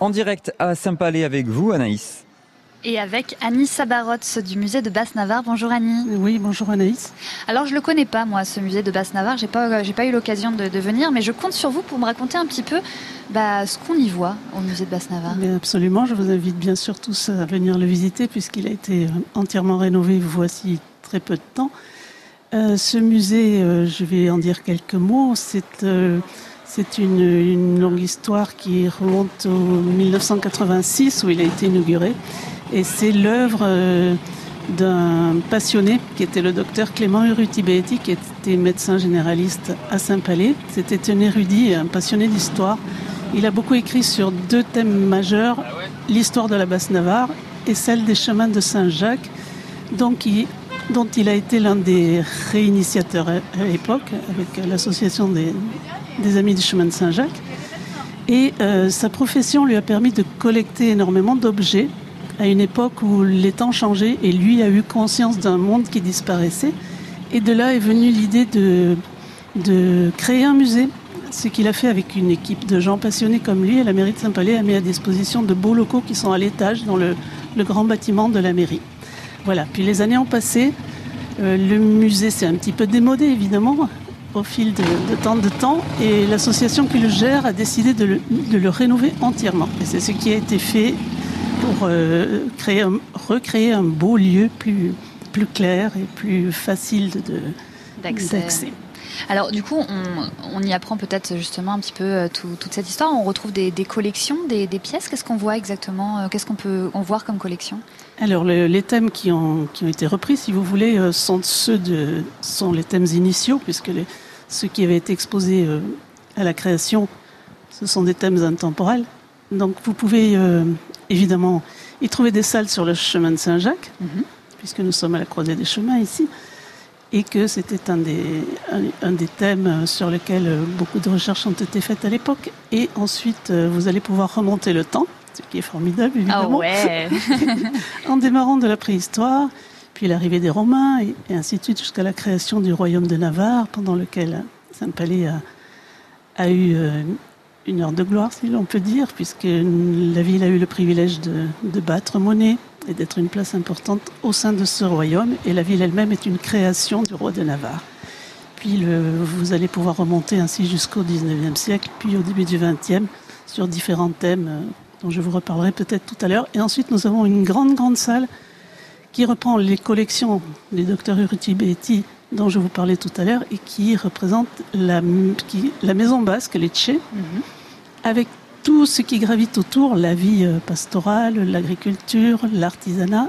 En direct à Saint-Palais avec vous, Anaïs. Et avec Annie Sabarotte du musée de Basse-Navarre. Bonjour Annie. Oui, bonjour Anaïs. Alors je le connais pas moi, ce musée de Basse-Navarre. J'ai pas, j'ai pas eu l'occasion de, de, venir, mais je compte sur vous pour me raconter un petit peu bah, ce qu'on y voit au musée de Basse-Navarre. Absolument, je vous invite bien sûr tous à venir le visiter puisqu'il a été entièrement rénové voici très peu de temps. Euh, ce musée, euh, je vais en dire quelques mots. C'est euh, c'est une, une, longue histoire qui remonte au 1986 où il a été inauguré. Et c'est l'œuvre euh, d'un passionné qui était le docteur Clément Urutibetti, qui était médecin généraliste à Saint-Palais. C'était un érudit, un passionné d'histoire. Il a beaucoup écrit sur deux thèmes majeurs, l'histoire de la Basse-Navarre et celle des chemins de Saint-Jacques, donc il, dont il a été l'un des réinitiateurs à l'époque avec l'association des, Amis du chemin de Saint-Jacques. Et euh, sa profession lui a permis de collecter énormément d'objets à une époque où les temps changeaient et lui a eu conscience d'un monde qui disparaissait. Et de là est venue l'idée de, créer un musée, ce qu'il a fait avec une équipe de gens passionnés comme lui. Et la mairie de Saint-Palais a mis à disposition de beaux locaux qui sont à l'étage dans le, grand bâtiment de la mairie. Voilà, puis les années ont passé. Euh, le musée s'est un petit peu démodé, évidemment, au fil de, de temps de temps, et l'association qui le gère a décidé de le, de le rénover entièrement. Et c'est ce qui a été fait pour euh, créer un, recréer un beau lieu plus, plus clair et plus facile d'accès. Alors du coup, on, on y apprend peut-être justement un petit peu euh, tout, toute cette histoire. On retrouve des, des collections, des, des pièces. Qu'est-ce qu'on voit exactement euh, Qu'est-ce qu'on peut en voir comme collection? Alors le, les thèmes qui ont, qui ont été repris, si vous voulez, euh, sont ceux de sont les thèmes initiaux, puisque les, ceux qui avaient été exposés euh, à la création, ce sont des thèmes intemporels. Donc vous pouvez euh, évidemment y trouver des salles sur le chemin de Saint-Jacques, mm -hmm. puisque nous sommes à la croisée des chemins ici, et que c'était un des, un, un des thèmes sur lesquels beaucoup de recherches ont été faites à l'époque. Et ensuite, euh, vous allez pouvoir remonter le temps, ce qui est formidable évidemment, oh ouais. en démarrant de la préhistoire, puis l'arrivée des Romains, et, et ainsi de suite jusqu'à la création du royaume de Navarre, pendant lequel Saint-Palais a, a eu euh, une heure de gloire, si l'on peut dire, puisque la ville a eu le privilège de, de battre monnaie et d'être une place importante au sein de ce royaume. Et la ville elle-même est une création du roi de Navarre. Puis le, vous allez pouvoir remonter ainsi jusqu'au 19e siècle, puis au début du 20e, sur différents thèmes euh, dont je vous reparlerai peut-être tout à l'heure. Et ensuite, nous avons une grande, grande salle qui reprend les collections des docteurs Uruti Betty dont je vous parlais tout à l'heure et qui représente la, qui, la maison basque, les Tchés, mm -hmm. avec tout ce qui gravite autour, la vie euh, pastorale, l'agriculture, l'artisanat.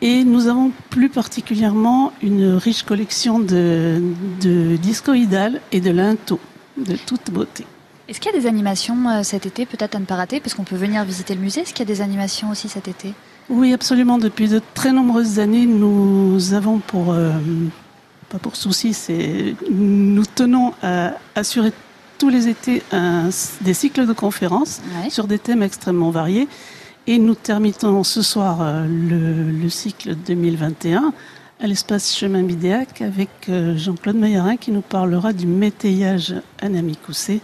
Et nous avons plus particulièrement une riche collection de, de discoïdales et de linteaux de toute beauté. Est-ce qu'il y a des animations euh, cet été, peut-être à ne pas rater, parce qu'on peut venir visiter le musée? Est-ce qu'il y a des animations aussi cet été? Oui, absolument. Depuis de très nombreuses années, nous avons pour... Euh, pas pour souci, c'est nous tenons à assurer tous les étés un, des cycles de conférences ouais. sur des thèmes extrêmement variés. Et nous terminons ce soir euh, le, le cycle 2021 à l'espace chemin Bidéac avec euh, Jean-Claude Meillerin qui nous parlera du métayage Anamikoussé.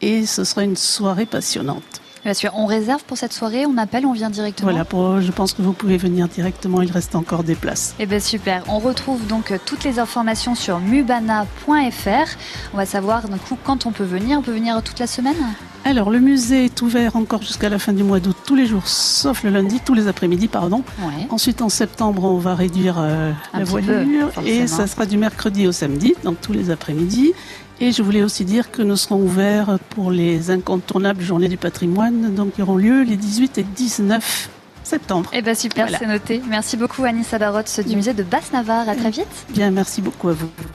Et ce sera une soirée passionnante. Bien sûr, on réserve pour cette soirée, on appelle, on vient directement. Voilà, pour, je pense que vous pouvez venir directement, il reste encore des places. Eh bien super, on retrouve donc toutes les informations sur mubana.fr. On va savoir donc quand on peut venir, on peut venir toute la semaine? Alors le musée est ouvert encore jusqu'à la fin du mois d'août, tous les jours, sauf le lundi, tous les après-midi, pardon. Ouais. Ensuite en septembre, on va réduire euh, la voilure peu, et ça sera du mercredi au samedi, donc tous les après-midi. Et je voulais aussi dire que nous serons ouverts pour les incontournables journées du patrimoine, donc qui auront lieu les 18 et 19 septembre. Eh bien super, voilà. c'est noté. Merci beaucoup Annie Sabarotte du musée de Basse-Navarre. À très vite. Bien, merci beaucoup à vous.